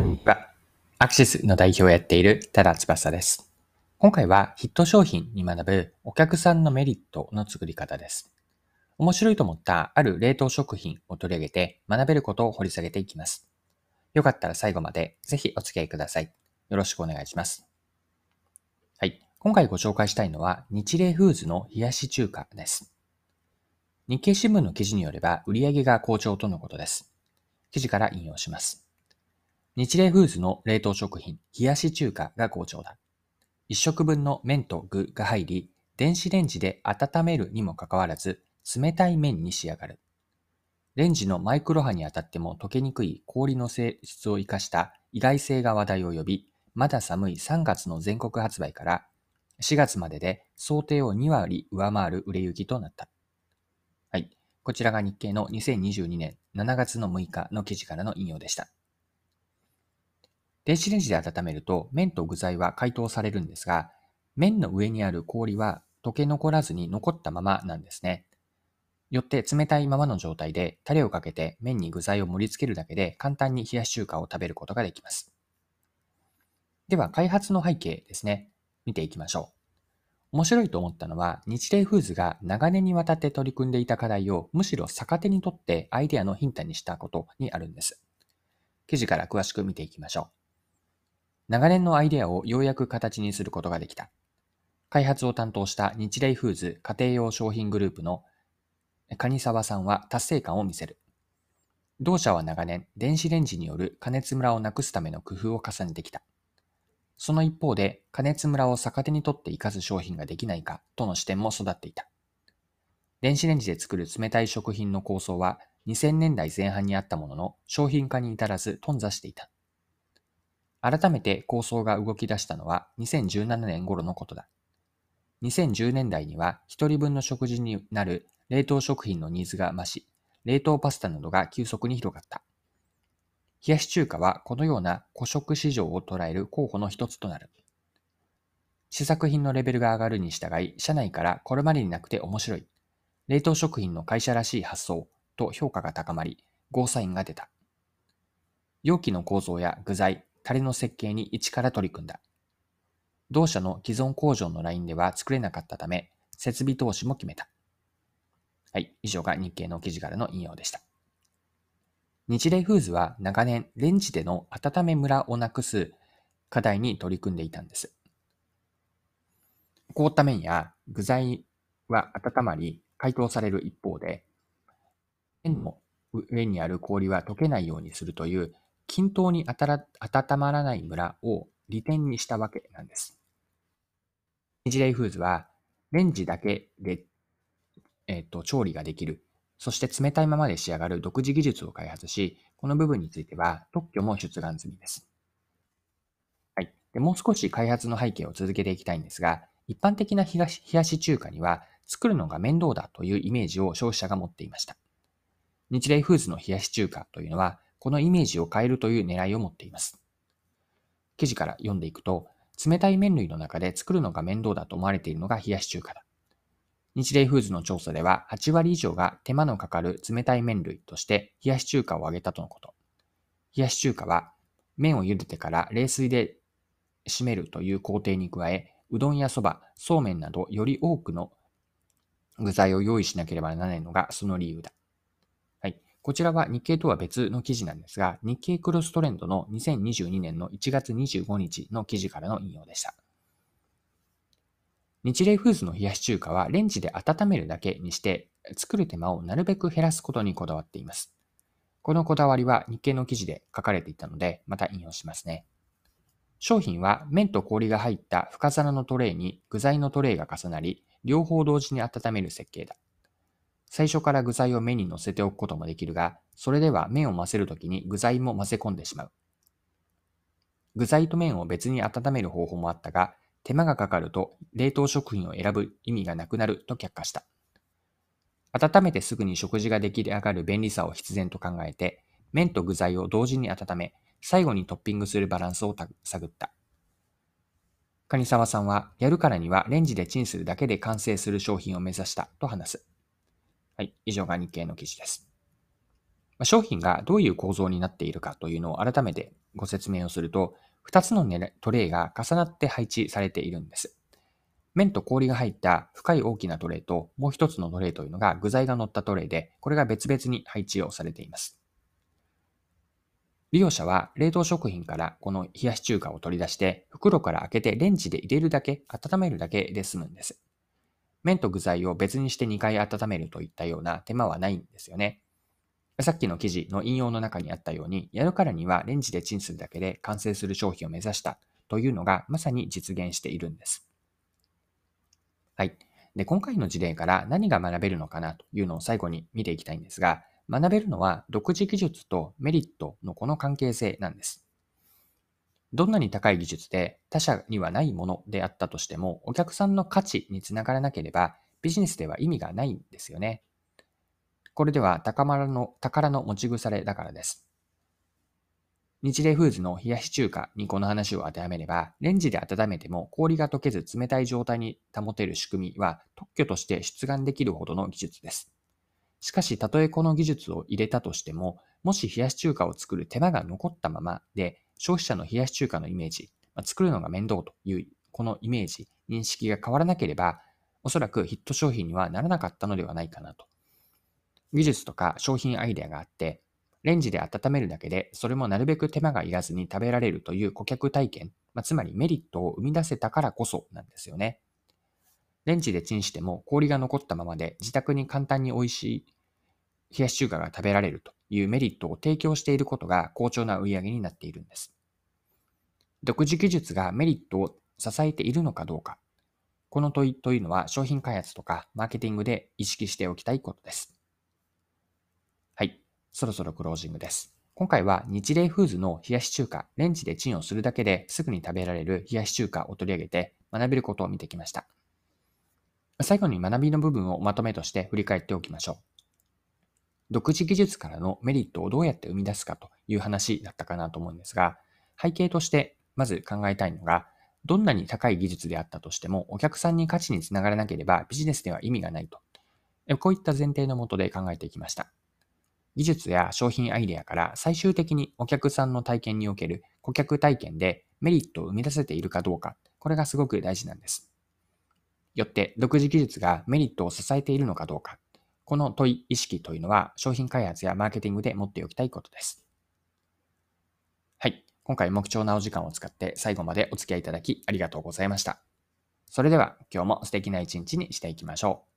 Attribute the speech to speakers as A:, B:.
A: こんにちは。アクシスの代表をやっている多田翼です。今回はヒット商品に学ぶお客さんのメリットの作り方です。面白いと思ったある冷凍食品を取り上げて学べることを掘り下げていきます。よかったら最後までぜひお付き合いください。よろしくお願いします。はい。今回ご紹介したいのは日霊フーズの冷やし中華です。日経新聞の記事によれば売り上げが好調とのことです。記事から引用します。日霊フーズの冷凍食品、冷やし中華が好調だ。一食分の麺と具が入り、電子レンジで温めるにもかかわらず、冷たい麺に仕上がる。レンジのマイクロ波に当たっても溶けにくい氷の性質を生かした意外性が話題を呼び、まだ寒い3月の全国発売から4月までで想定を2割上回る売れ行きとなった。はい。こちらが日経の2022年7月の6日の記事からの引用でした。電子レンジで温めると麺と具材は解凍されるんですが、麺の上にある氷は溶け残らずに残ったままなんですね。よって冷たいままの状態でタレをかけて麺に具材を盛り付けるだけで簡単に冷やし中華を食べることができます。では開発の背景ですね。見ていきましょう。面白いと思ったのは日霊フーズが長年にわたって取り組んでいた課題をむしろ逆手にとってアイデアのヒントにしたことにあるんです。記事から詳しく見ていきましょう。長年のアイデアをようやく形にすることができた。開発を担当した日霊フーズ家庭用商品グループの蟹沢さんは達成感を見せる。同社は長年、電子レンジによる加熱ムラをなくすための工夫を重ねてきた。その一方で、加熱ムラを逆手にとって活かす商品ができないかとの視点も育っていた。電子レンジで作る冷たい食品の構想は2000年代前半にあったものの商品化に至らず頓挫していた。改めて構想が動き出したのは2017年頃のことだ。2010年代には一人分の食事になる冷凍食品のニーズが増し、冷凍パスタなどが急速に広がった。冷やし中華はこのような古食市場を捉える候補の一つとなる。試作品のレベルが上がるに従い、社内からこれまでになくて面白い。冷凍食品の会社らしい発想と評価が高まり、ゴーサインが出た。容器の構造や具材、タレの設計に一から取り組んだ。同社の既存工場のラインでは作れなかったため、設備投資も決めた。はい、以上が日経の記事からの引用でした。日霊フーズは長年レンジでの温めムラをなくす課題に取り組んでいたんです。凍った麺や具材は温まり解凍される一方で、麺の上にある氷は溶けないようにするという均等に温まらない村を利点にしたわけなんです。ニジレイフーズは、レンジだけで、えっ、ー、と、調理ができる、そして冷たいままで仕上がる独自技術を開発し、この部分については特許も出願済みです。はい。でもう少し開発の背景を続けていきたいんですが、一般的な冷やし中華には作るのが面倒だというイメージを消費者が持っていました。日霊フーズの冷やし中華というのはこのイメージを変えるという狙いを持っています。記事から読んでいくと、冷たい麺類の中で作るのが面倒だと思われているのが冷やし中華だ。日霊フーズの調査では8割以上が手間のかかる冷たい麺類として冷やし中華を挙げたとのこと。冷やし中華は麺を茹でてから冷水で締めるという工程に加え、うどんやそば、そうめんなどより多くの具材を用意しなければならないのがその理由だ。こちらは日経とは別の記事なんですが、日経クロストレンドの2022年の1月25日の記事からの引用でした。日霊フーズの冷やし中華はレンジで温めるだけにして作る手間をなるべく減らすことにこだわっています。このこだわりは日経の記事で書かれていたので、また引用しますね。商品は麺と氷が入った深皿のトレイに具材のトレイが重なり、両方同時に温める設計だ。最初から具材を麺に乗せておくこともできるが、それでは麺を混ぜるときに具材も混ぜ込んでしまう。具材と麺を別に温める方法もあったが、手間がかかると冷凍食品を選ぶ意味がなくなると却下した。温めてすぐに食事が出来上がる便利さを必然と考えて、麺と具材を同時に温め、最後にトッピングするバランスを探った。蟹沢さんは、やるからにはレンジでチンするだけで完成する商品を目指したと話す。はい、以上が日経の記事です。商品がどういう構造になっているかというのを改めてご説明をすると、2つのトレイが重なって配置されているんです。麺と氷が入った深い大きなトレイと、もう一つのトレイというのが具材が乗ったトレイで、これが別々に配置をされています。利用者は冷凍食品からこの冷やし中華を取り出して、袋から開けてレンジで入れるだけ、温めるだけで済むんです。麺と具材を別にして2回温めるといったような手間はないんですよね。さっきの記事の引用の中にあったように、やるからにはレンジでチンするだけで完成する商品を目指したというのがまさに実現しているんです。はい。で、今回の事例から何が学べるのかなというのを最後に見ていきたいんですが、学べるのは独自技術とメリットのこの関係性なんです。どんなに高い技術で他社にはないものであったとしても、お客さんの価値につながらなければ、ビジネスでは意味がないんですよね。これでは宝の宝の持ち腐れだからです。日霊フーズの冷やし中華にこの話を当てはめれば、レンジで温めても氷が溶けず冷たい状態に保てる仕組みは特許として出願できるほどの技術です。しかし、たとえこの技術を入れたとしても、もし冷やし中華を作る手間が残ったままで、消費者の冷やし中華のイメージ、まあ、作るのが面倒というこのイメージ、認識が変わらなければ、おそらくヒット商品にはならなかったのではないかなと。技術とか商品アイデアがあって、レンジで温めるだけで、それもなるべく手間がいらずに食べられるという顧客体験、まあ、つまりメリットを生み出せたからこそなんですよね。レンジでチンしても氷が残ったままで自宅に簡単に美味しい冷やし中華が食べられるというメリットを提供していることが好調な売り上げになっているんです。独自技術がメリットを支えているのかどうか。この問いというのは商品開発とかマーケティングで意識しておきたいことです。はい。そろそろクロージングです。今回は日霊フーズの冷やし中華、レンジでチンをするだけですぐに食べられる冷やし中華を取り上げて学べることを見てきました。最後に学びの部分をまとめとして振り返っておきましょう。独自技術からのメリットをどうやって生み出すかという話だったかなと思うんですが、背景としてまず考えたいのが、どんなに高い技術であったとしても、お客さんに価値につながらなければビジネスでは意味がないと。こういった前提のもとで考えていきました。技術や商品アイデアから最終的にお客さんの体験における顧客体験でメリットを生み出せているかどうか、これがすごく大事なんです。よって、独自技術がメリットを支えているのかどうか、この問い意識というのは商品開発やマーケティングで持っておきたいことです。はい。今回も貴重なお時間を使って最後までお付き合いいただきありがとうございました。それでは今日も素敵な一日にしていきましょう。